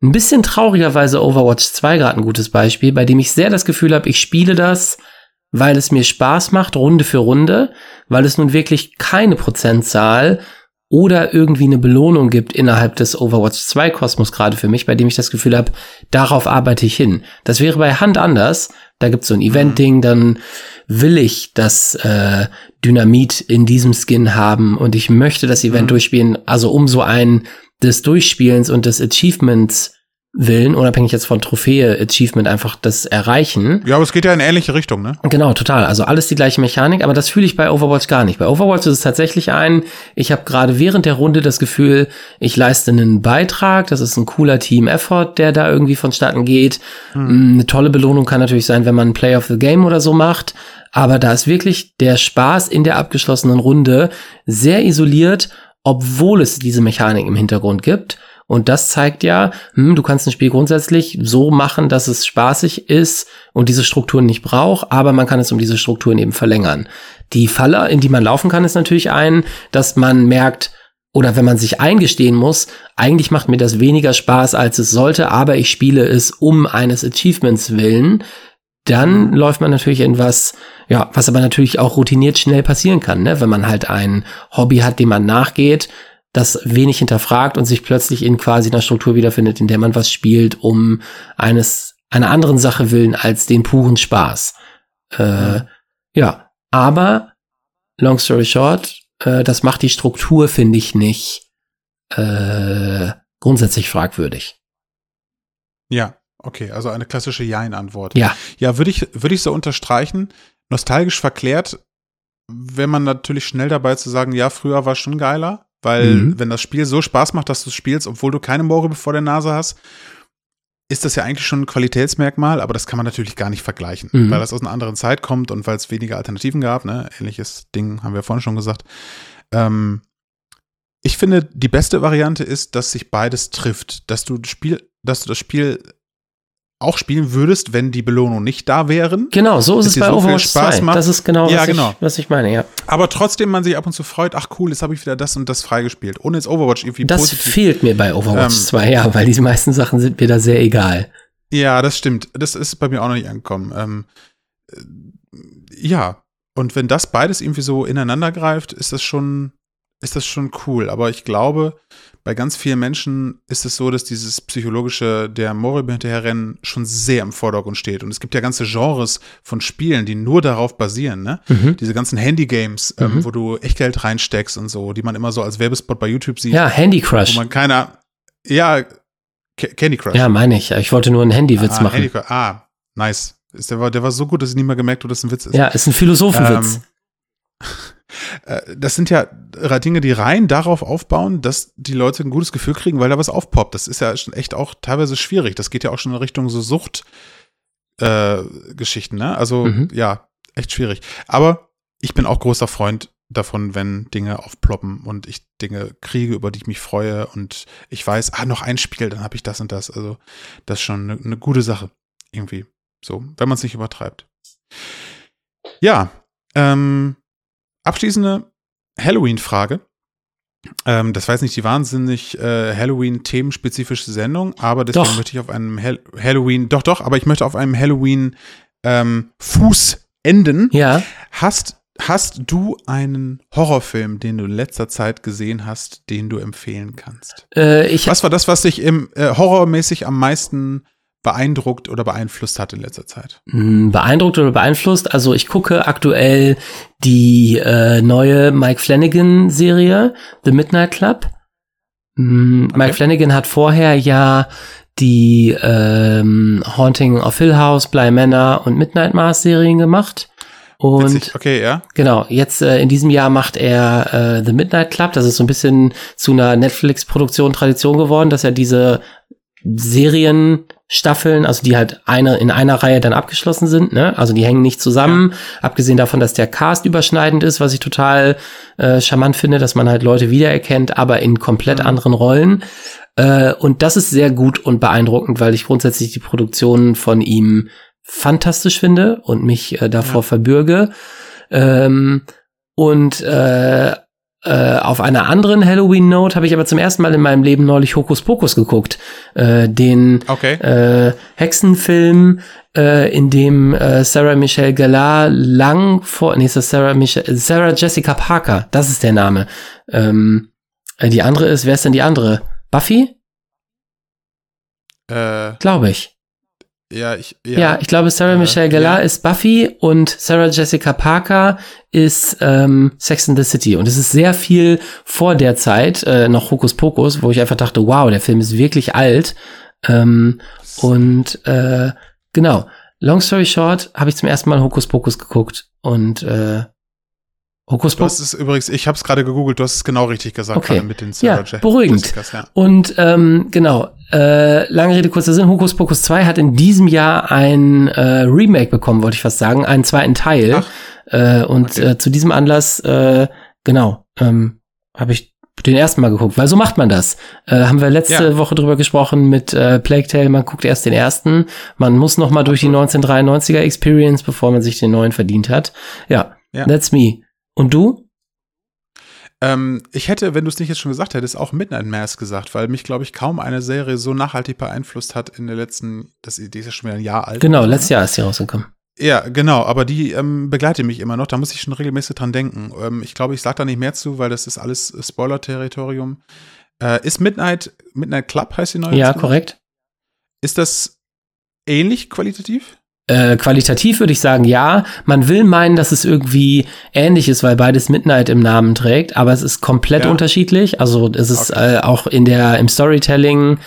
ein bisschen traurigerweise Overwatch 2 gerade ein gutes Beispiel, bei dem ich sehr das Gefühl habe, ich spiele das weil es mir Spaß macht, Runde für Runde, weil es nun wirklich keine Prozentzahl oder irgendwie eine Belohnung gibt innerhalb des Overwatch 2 Kosmos gerade für mich, bei dem ich das Gefühl habe, darauf arbeite ich hin. Das wäre bei Hand anders. Da gibt's so ein Event-Ding, dann will ich das äh, Dynamit in diesem Skin haben und ich möchte das Event mhm. durchspielen, also um so ein des Durchspielens und des Achievements willen, unabhängig jetzt von Trophäe, Achievement, einfach das erreichen. Ja, aber es geht ja in ähnliche Richtung, ne? Genau, total. Also alles die gleiche Mechanik, aber das fühle ich bei Overwatch gar nicht. Bei Overwatch ist es tatsächlich ein, ich habe gerade während der Runde das Gefühl, ich leiste einen Beitrag, das ist ein cooler Team-Effort, der da irgendwie vonstatten geht. Hm. Eine tolle Belohnung kann natürlich sein, wenn man Play of the Game oder so macht, aber da ist wirklich der Spaß in der abgeschlossenen Runde sehr isoliert, obwohl es diese Mechanik im Hintergrund gibt. Und das zeigt ja, hm, du kannst ein Spiel grundsätzlich so machen, dass es spaßig ist und diese Strukturen nicht braucht, aber man kann es um diese Strukturen eben verlängern. Die Falle, in die man laufen kann, ist natürlich ein, dass man merkt, oder wenn man sich eingestehen muss, eigentlich macht mir das weniger Spaß, als es sollte, aber ich spiele es um eines Achievements willen, dann läuft man natürlich in was, ja, was aber natürlich auch routiniert schnell passieren kann, ne? wenn man halt ein Hobby hat, dem man nachgeht, das wenig hinterfragt und sich plötzlich in quasi einer Struktur wiederfindet, in der man was spielt, um eines einer anderen Sache willen als den puren Spaß. Äh, ja, aber long story short, äh, das macht die Struktur finde ich nicht äh, grundsätzlich fragwürdig. Ja, okay, also eine klassische Jein-Antwort. Ja. Ja, würde ich, würde ich so unterstreichen. Nostalgisch verklärt, wenn man natürlich schnell dabei zu sagen, ja, früher war schon geiler. Weil, mhm. wenn das Spiel so Spaß macht, dass du es spielst, obwohl du keine Moore vor der Nase hast, ist das ja eigentlich schon ein Qualitätsmerkmal, aber das kann man natürlich gar nicht vergleichen, mhm. weil das aus einer anderen Zeit kommt und weil es weniger Alternativen gab. Ne? Ähnliches Ding haben wir vorhin schon gesagt. Ähm, ich finde, die beste Variante ist, dass sich beides trifft, dass du das Spiel, dass du das Spiel auch spielen würdest, wenn die Belohnung nicht da wären. Genau, so ist es bei so Overwatch 2. Macht. Das ist genau, ja, was, genau. Ich, was ich meine, ja. Aber trotzdem man sich ab und zu freut, ach cool, jetzt habe ich wieder das und das freigespielt, ohne jetzt Overwatch irgendwie Das positiv. fehlt mir bei Overwatch ähm, 2, ja, weil die meisten Sachen sind mir da sehr egal. Ja, das stimmt. Das ist bei mir auch noch nicht angekommen. Ähm, äh, ja, und wenn das beides irgendwie so ineinander greift, ist das schon, ist das schon cool. Aber ich glaube, bei ganz vielen Menschen ist es so, dass dieses psychologische, der Moral hinterherrennen, schon sehr im Vordergrund steht. Und es gibt ja ganze Genres von Spielen, die nur darauf basieren, ne? Mhm. Diese ganzen Handy-Games, ähm, mhm. wo du Echtgeld reinsteckst und so, die man immer so als Werbespot bei YouTube sieht. Ja, Handy Crush. Wo man keiner, ja, Candy Crush. Ja, meine ich. Ich wollte nur einen Handywitz ah, machen. Handy ah, nice. Der war, der war so gut, dass ich nicht mehr gemerkt habe, dass es ein Witz ist. Ja, ist ein Philosophenwitz. Ähm, Äh, das sind ja Dinge, die rein darauf aufbauen, dass die Leute ein gutes Gefühl kriegen, weil da was aufpoppt. Das ist ja schon echt auch teilweise schwierig. Das geht ja auch schon in Richtung so Suchtgeschichten, äh, ne? Also mhm. ja, echt schwierig. Aber ich bin auch großer Freund davon, wenn Dinge aufploppen und ich Dinge kriege, über die ich mich freue und ich weiß, ah, noch ein Spiel, dann habe ich das und das. Also das ist schon eine, eine gute Sache irgendwie. So, wenn man es nicht übertreibt. Ja, ähm, Abschließende Halloween-Frage. Ähm, das war jetzt nicht die wahnsinnig äh, Halloween-themenspezifische Sendung, aber deswegen doch. möchte ich auf einem Hall Halloween, doch, doch, aber ich möchte auf einem Halloween-Fuß ähm, enden. Ja. Hast, hast du einen Horrorfilm, den du in letzter Zeit gesehen hast, den du empfehlen kannst? Äh, was war das, was dich im äh, horrormäßig am meisten beeindruckt oder beeinflusst hat in letzter Zeit? Hm, beeindruckt oder beeinflusst? Also ich gucke aktuell die äh, neue Mike Flanagan Serie, The Midnight Club. Mhm, okay. Mike Flanagan hat vorher ja die ähm, Haunting of Hill House, Bly Manor und Midnight Mars Serien gemacht. Und Witzig. okay, ja. Genau, jetzt äh, in diesem Jahr macht er äh, The Midnight Club. Das ist so ein bisschen zu einer Netflix-Produktion Tradition geworden, dass er diese Serienstaffeln, also die halt eine in einer Reihe dann abgeschlossen sind, ne? Also die hängen nicht zusammen, ja. abgesehen davon, dass der Cast überschneidend ist, was ich total äh, charmant finde, dass man halt Leute wiedererkennt, aber in komplett mhm. anderen Rollen. Äh, und das ist sehr gut und beeindruckend, weil ich grundsätzlich die Produktionen von ihm fantastisch finde und mich äh, davor ja. verbürge. Ähm, und äh, äh, auf einer anderen Halloween-Note habe ich aber zum ersten Mal in meinem Leben neulich Hokus Pokus geguckt. Äh, den okay. äh, Hexenfilm, äh, in dem äh, Sarah Michelle Gellar lang vor, nee, ist das Sarah Michelle, Sarah Jessica Parker, das ist der Name. Ähm, äh, die andere ist, wer ist denn die andere? Buffy? Glaube ich. Ja, ich, ja. ja, ich glaube, Sarah Michelle Gellar ja. ist Buffy und Sarah Jessica Parker ist ähm, Sex in the City. Und es ist sehr viel vor der Zeit, äh, noch Hokus Pokus, wo ich einfach dachte, wow, der Film ist wirklich alt. Ähm, und äh, genau, long story short, habe ich zum ersten Mal Hokus Pokus geguckt und äh, Hokus Pokus. Das ist übrigens, ich habe es gerade gegoogelt, du hast es genau richtig gesagt, okay. mit den Sarah ja, beruhigend. Ja. Und ähm, genau, äh, lange Rede, kurzer Sinn, Hokus Pokus 2 hat in diesem Jahr ein äh, Remake bekommen, wollte ich fast sagen, einen zweiten Teil. Äh, und okay. äh, zu diesem Anlass, äh, genau, ähm, habe ich den ersten Mal geguckt, weil so macht man das. Äh, haben wir letzte ja. Woche drüber gesprochen mit äh, Plague Tale, man guckt erst den ersten, man muss noch mal durch die 1993er Experience, bevor man sich den neuen verdient hat. Ja, ja. that's me. Und du? Ähm, ich hätte, wenn du es nicht jetzt schon gesagt hättest, auch Midnight Mass gesagt, weil mich, glaube ich, kaum eine Serie so nachhaltig beeinflusst hat in der letzten, das, die ist ja schon wieder ein Jahr alt. Genau, letztes Jahr ist sie rausgekommen. Ja, genau, aber die ähm, begleitet mich immer noch, da muss ich schon regelmäßig dran denken. Ähm, ich glaube, ich sage da nicht mehr zu, weil das ist alles Spoiler-Territorium. Äh, ist Midnight, Midnight Club heißt die neue? Ja, korrekt. Ist das ähnlich qualitativ? Äh, qualitativ würde ich sagen, ja. Man will meinen, dass es irgendwie ähnlich ist, weil beides Midnight im Namen trägt, aber es ist komplett ja. unterschiedlich. Also es ist okay. äh, auch in der im Storytelling,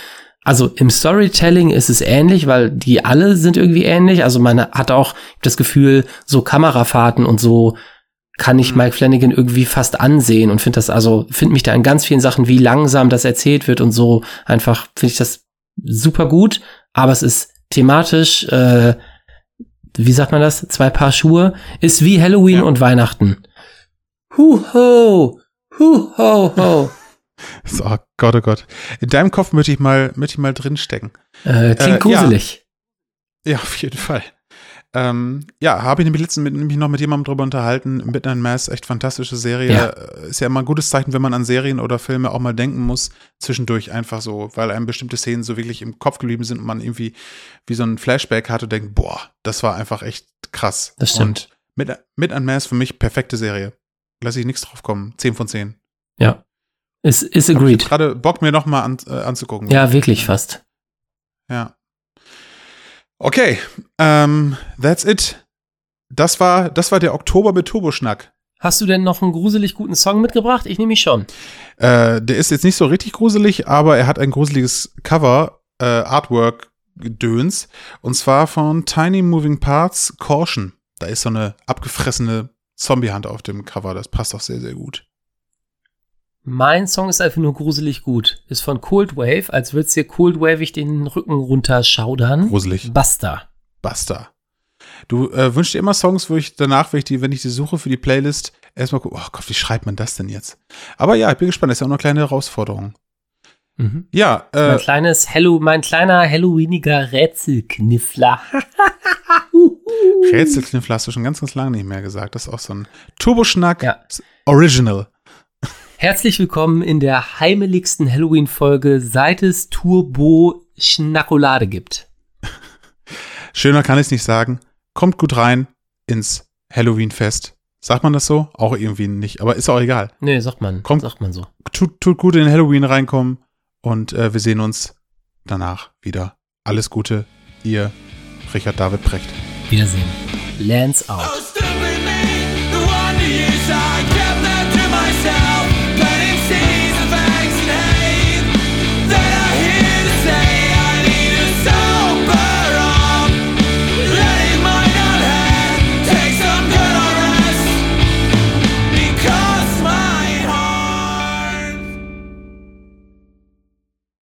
also im Storytelling ist es ähnlich, weil die alle sind irgendwie ähnlich. Also man hat auch das Gefühl, so Kamerafahrten und so kann ich mhm. Mike Flanagan irgendwie fast ansehen und finde das also finde mich da in ganz vielen Sachen, wie langsam das erzählt wird und so einfach finde ich das super gut. Aber es ist thematisch äh, wie sagt man das? Zwei Paar Schuhe, ist wie Halloween ja. und Weihnachten. Hu ho, hu ho ho. So, oh Gott, oh Gott. In deinem Kopf möchte ich mal, möchte ich mal drinstecken. Äh, klingt äh, gruselig. Ja. ja, auf jeden Fall. Ähm, ja, habe ich nämlich letztens mit, nämlich noch mit jemandem drüber unterhalten. Midnight Mass, echt fantastische Serie. Ja. Äh, ist ja immer ein gutes Zeichen, wenn man an Serien oder Filme auch mal denken muss, zwischendurch einfach so, weil einem bestimmte Szenen so wirklich im Kopf geblieben sind und man irgendwie wie so ein Flashback hat und denkt, boah, das war einfach echt krass. Das stimmt. Und Midnight Mass für mich perfekte Serie. Lass ich nichts drauf kommen. 10 von 10. Ja. Ist, ist agreed. gerade Bock mir noch mal an, äh, anzugucken. Ja, wirklich fast. Ja. Okay, ähm, that's it. Das war, das war der Oktober mit Turboschnack. Hast du denn noch einen gruselig guten Song mitgebracht? Ich nehme mich schon. Äh, der ist jetzt nicht so richtig gruselig, aber er hat ein gruseliges Cover, äh, Artwork Gedöns. Und zwar von Tiny Moving Parts Caution. Da ist so eine abgefressene Zombiehand auf dem Cover. Das passt auch sehr, sehr gut. Mein Song ist einfach nur gruselig gut. Ist von Cold Wave, als würd's dir Cold Wave den Rücken runterschaudern. Gruselig. Basta. Basta. Du äh, wünschst dir immer Songs, wo ich danach, wenn ich die, wenn ich die suche für die Playlist, erstmal gucke, oh Gott, wie schreibt man das denn jetzt? Aber ja, ich bin gespannt, das ist ja auch noch eine kleine Herausforderung. Mhm. Ja, äh, mein kleines Hello, mein kleiner Halloweeniger Rätselkniffler. Rätselkniffler hast du schon ganz, ganz lange nicht mehr gesagt. Das ist auch so ein Turboschnack ja. Original. Herzlich willkommen in der heimeligsten Halloween-Folge, seit es Turbo Schnackolade gibt. Schöner kann ich es nicht sagen. Kommt gut rein ins Halloween-Fest. Sagt man das so? Auch irgendwie nicht, aber ist auch egal. Nee, sagt man. Kommt, sagt man so. Tut, tut gut in Halloween reinkommen und äh, wir sehen uns danach wieder. Alles Gute, ihr Richard David Precht. Wiedersehen. Lance out.